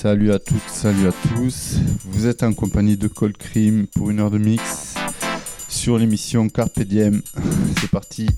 Salut à toutes, salut à tous. Vous êtes en compagnie de Cold Cream pour une heure de mix sur l'émission Carpe C'est parti.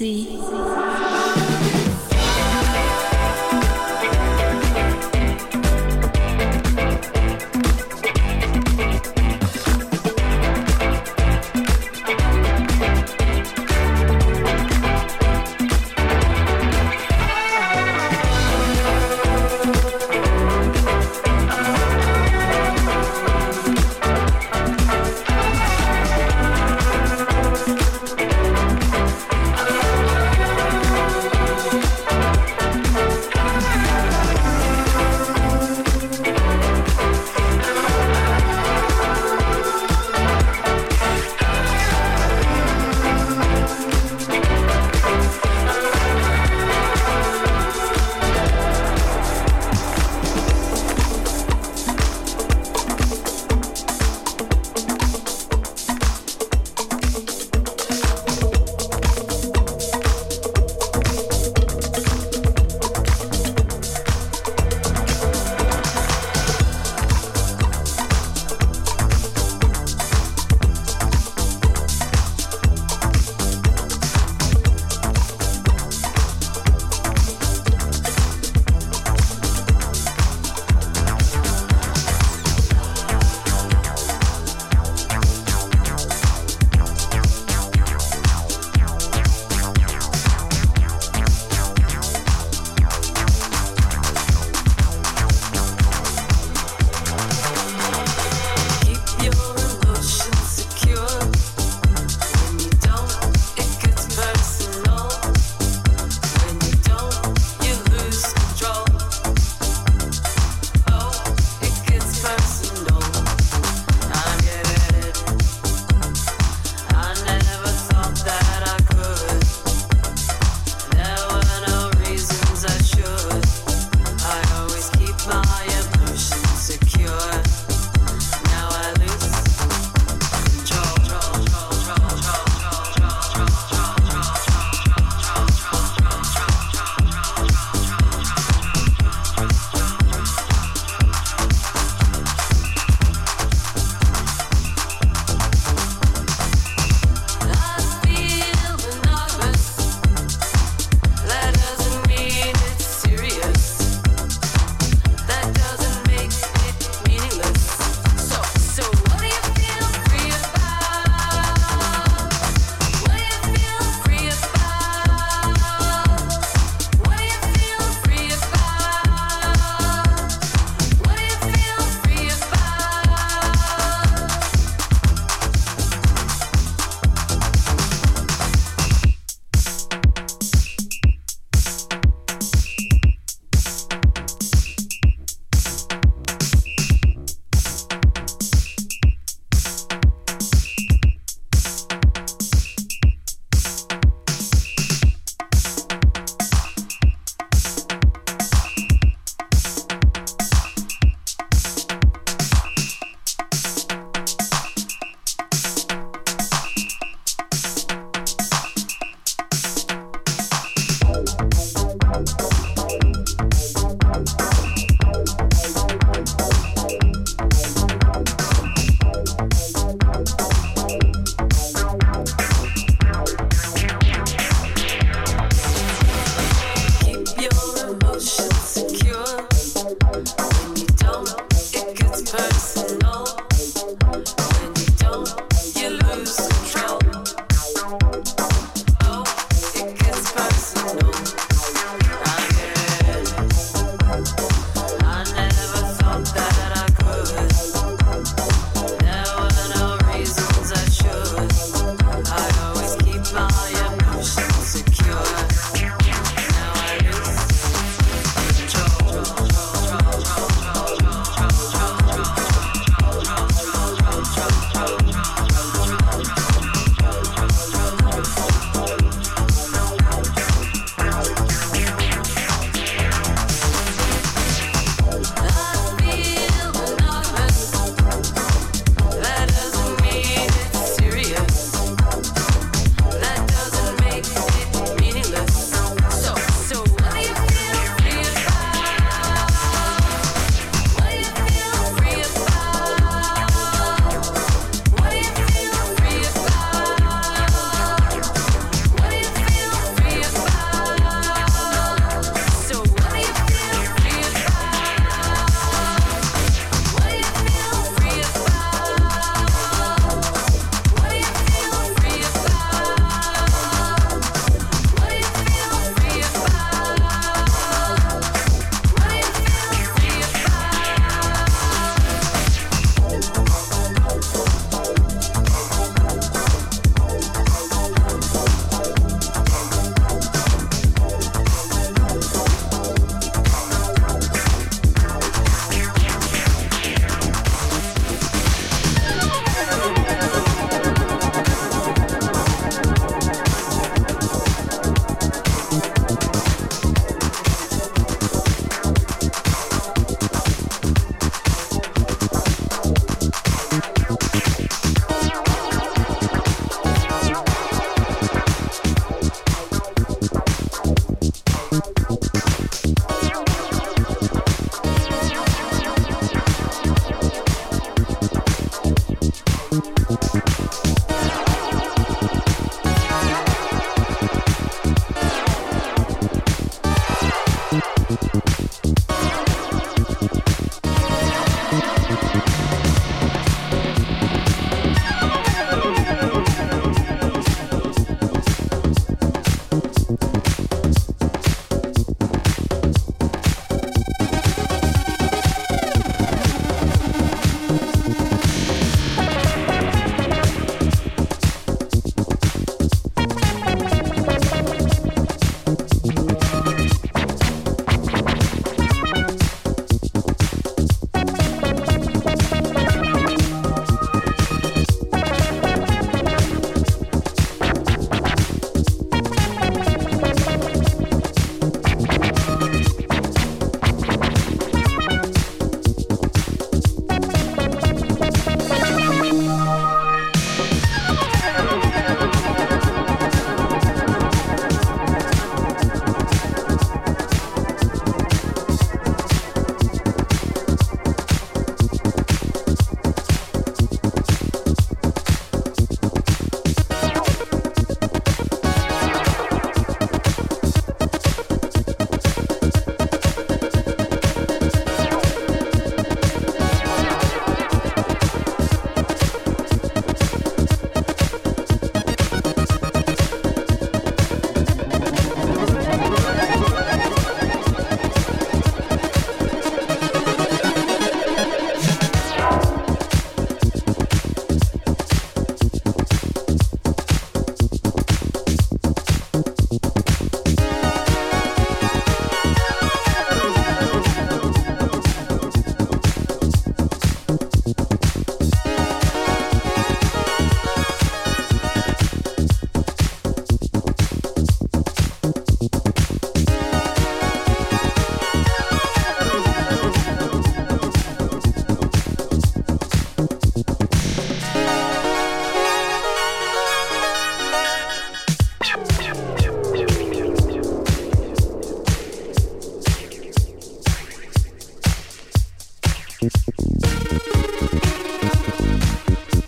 see.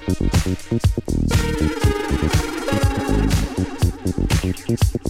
Thank you.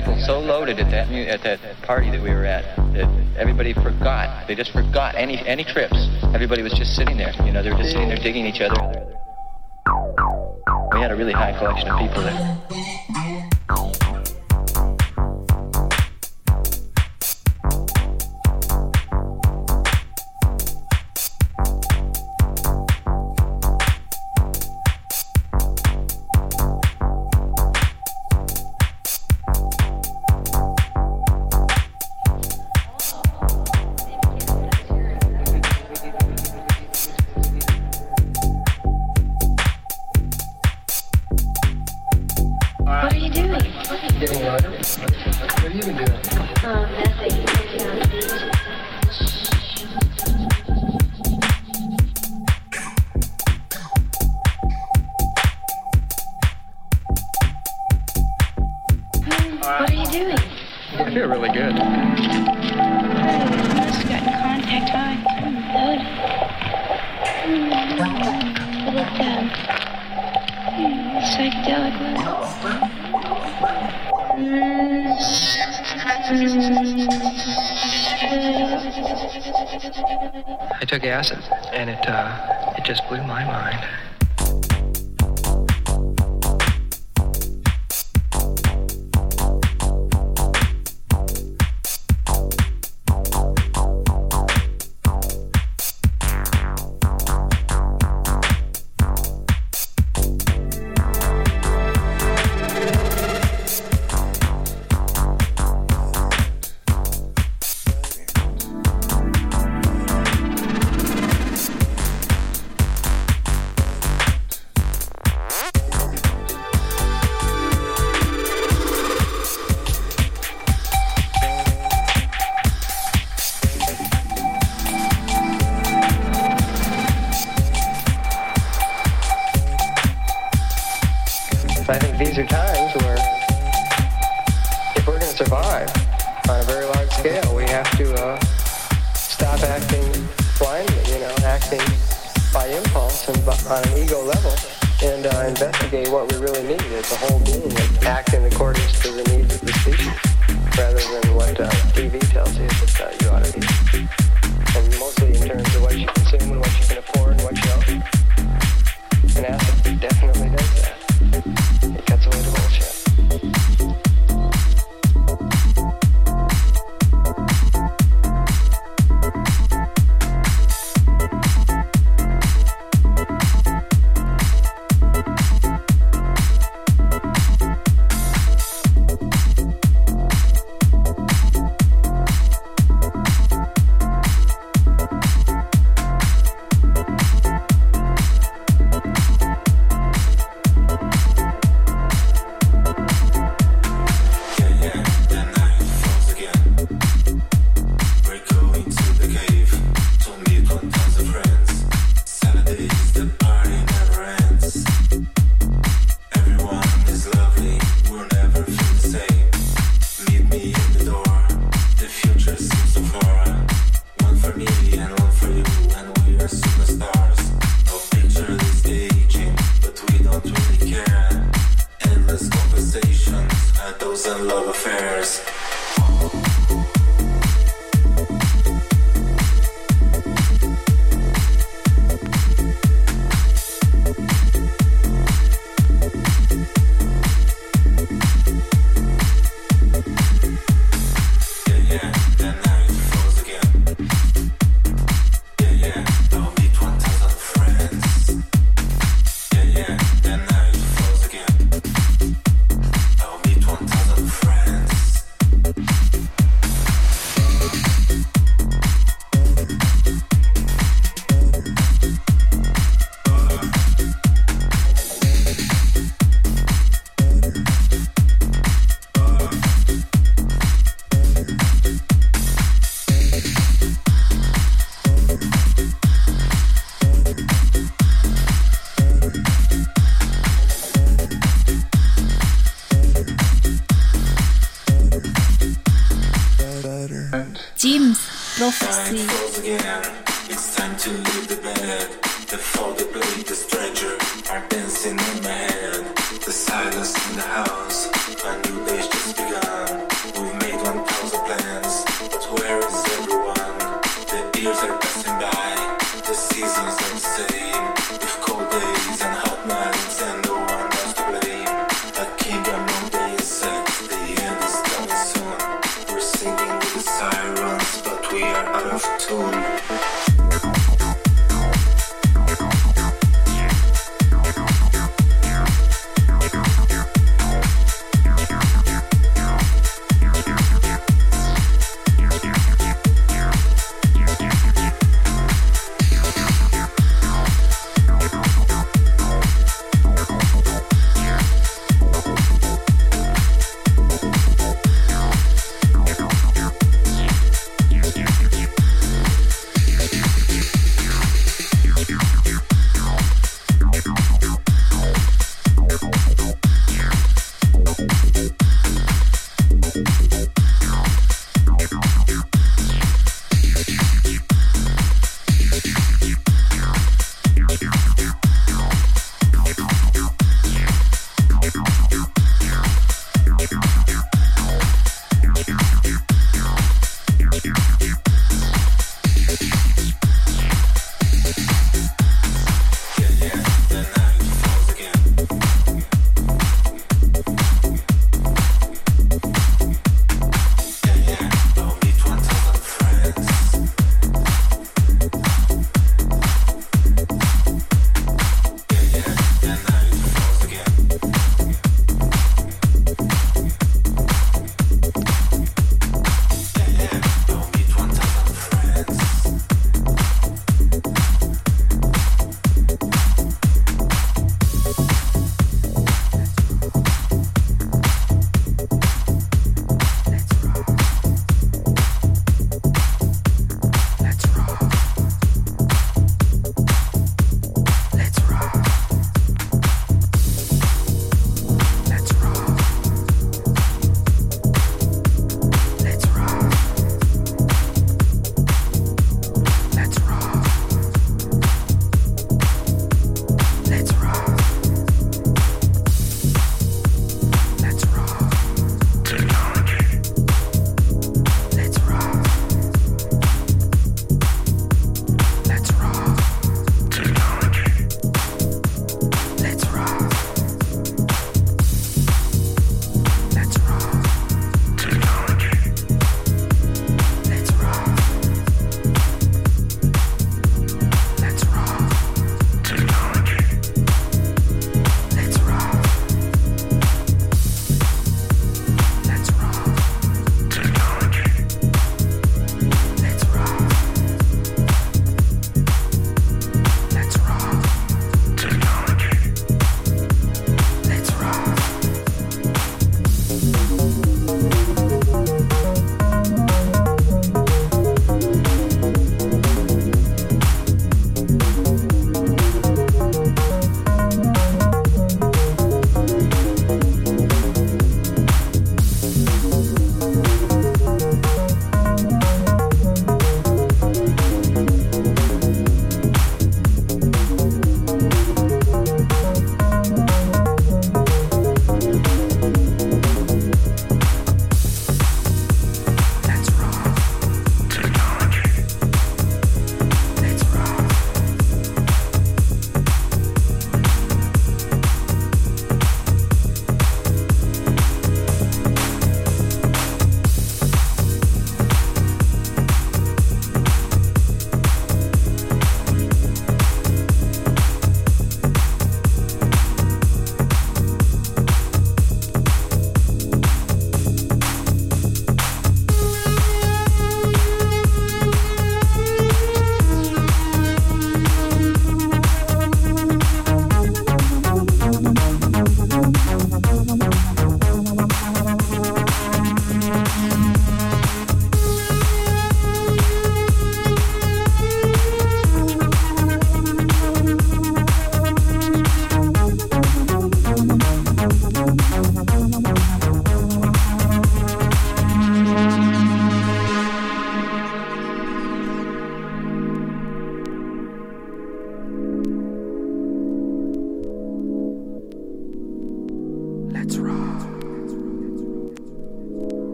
people so loaded at that at that party that we were at that everybody forgot. They just forgot any any trips. Everybody was just sitting there. You know, they were just sitting there digging each other. We had a really high collection of people there. Gracias. these are times where if we're going to survive on a very large scale, we have to uh, stop acting blindly, you know, acting by impulse and by, on an ego level and uh, investigate what we really need as a whole being and act in accordance to the needs of the species rather than what uh, TV tells you that uh, you ought to be. And most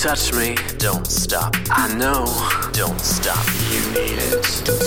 touch me. Don't stop. I know. Don't stop. You need it.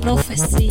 prophecy.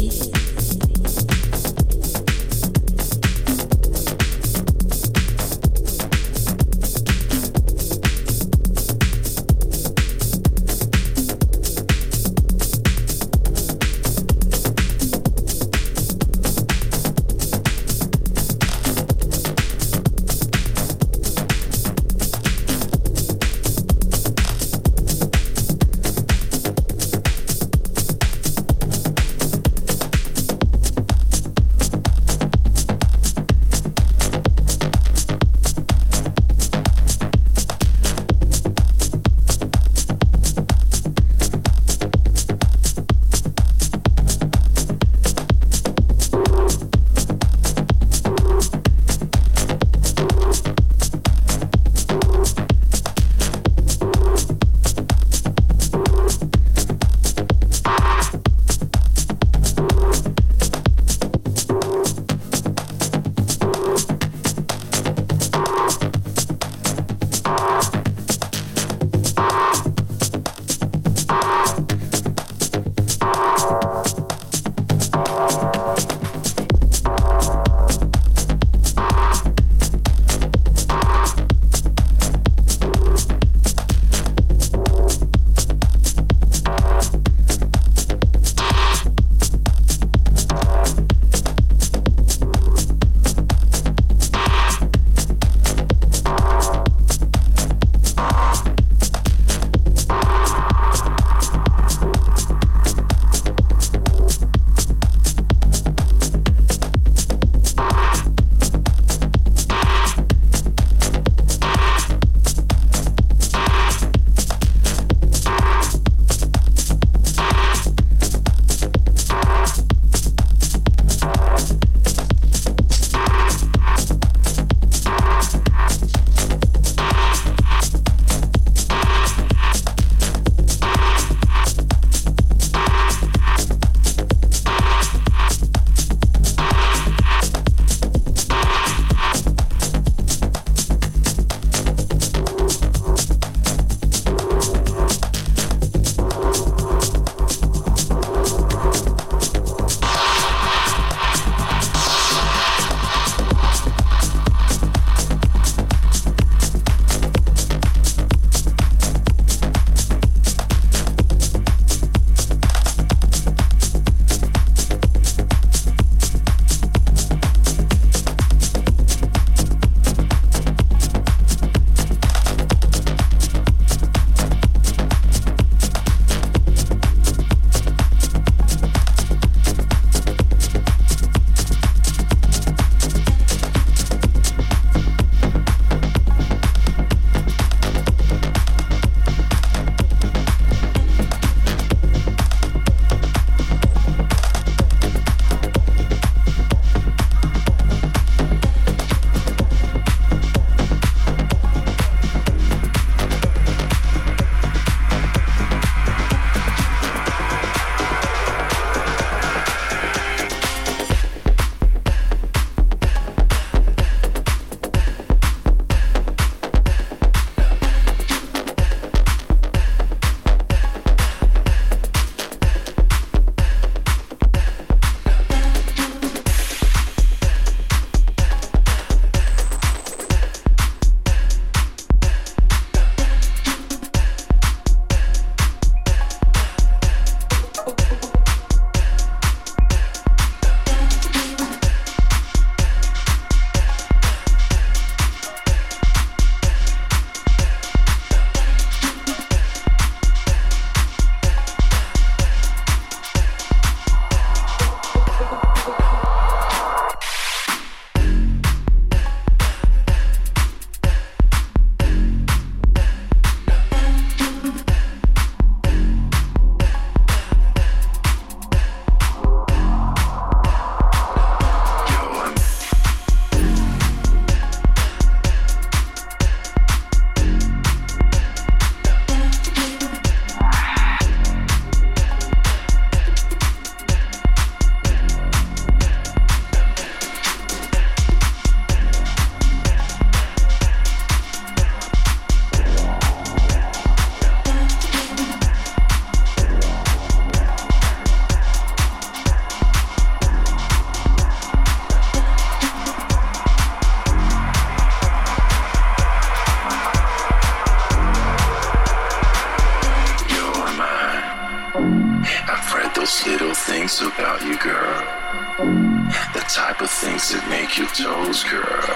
The type of things that make your toes curl.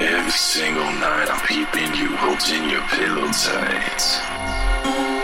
Every single night I'm peeping you, holding your pillow tight.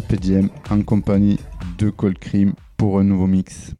PDM en compagnie de Cold Cream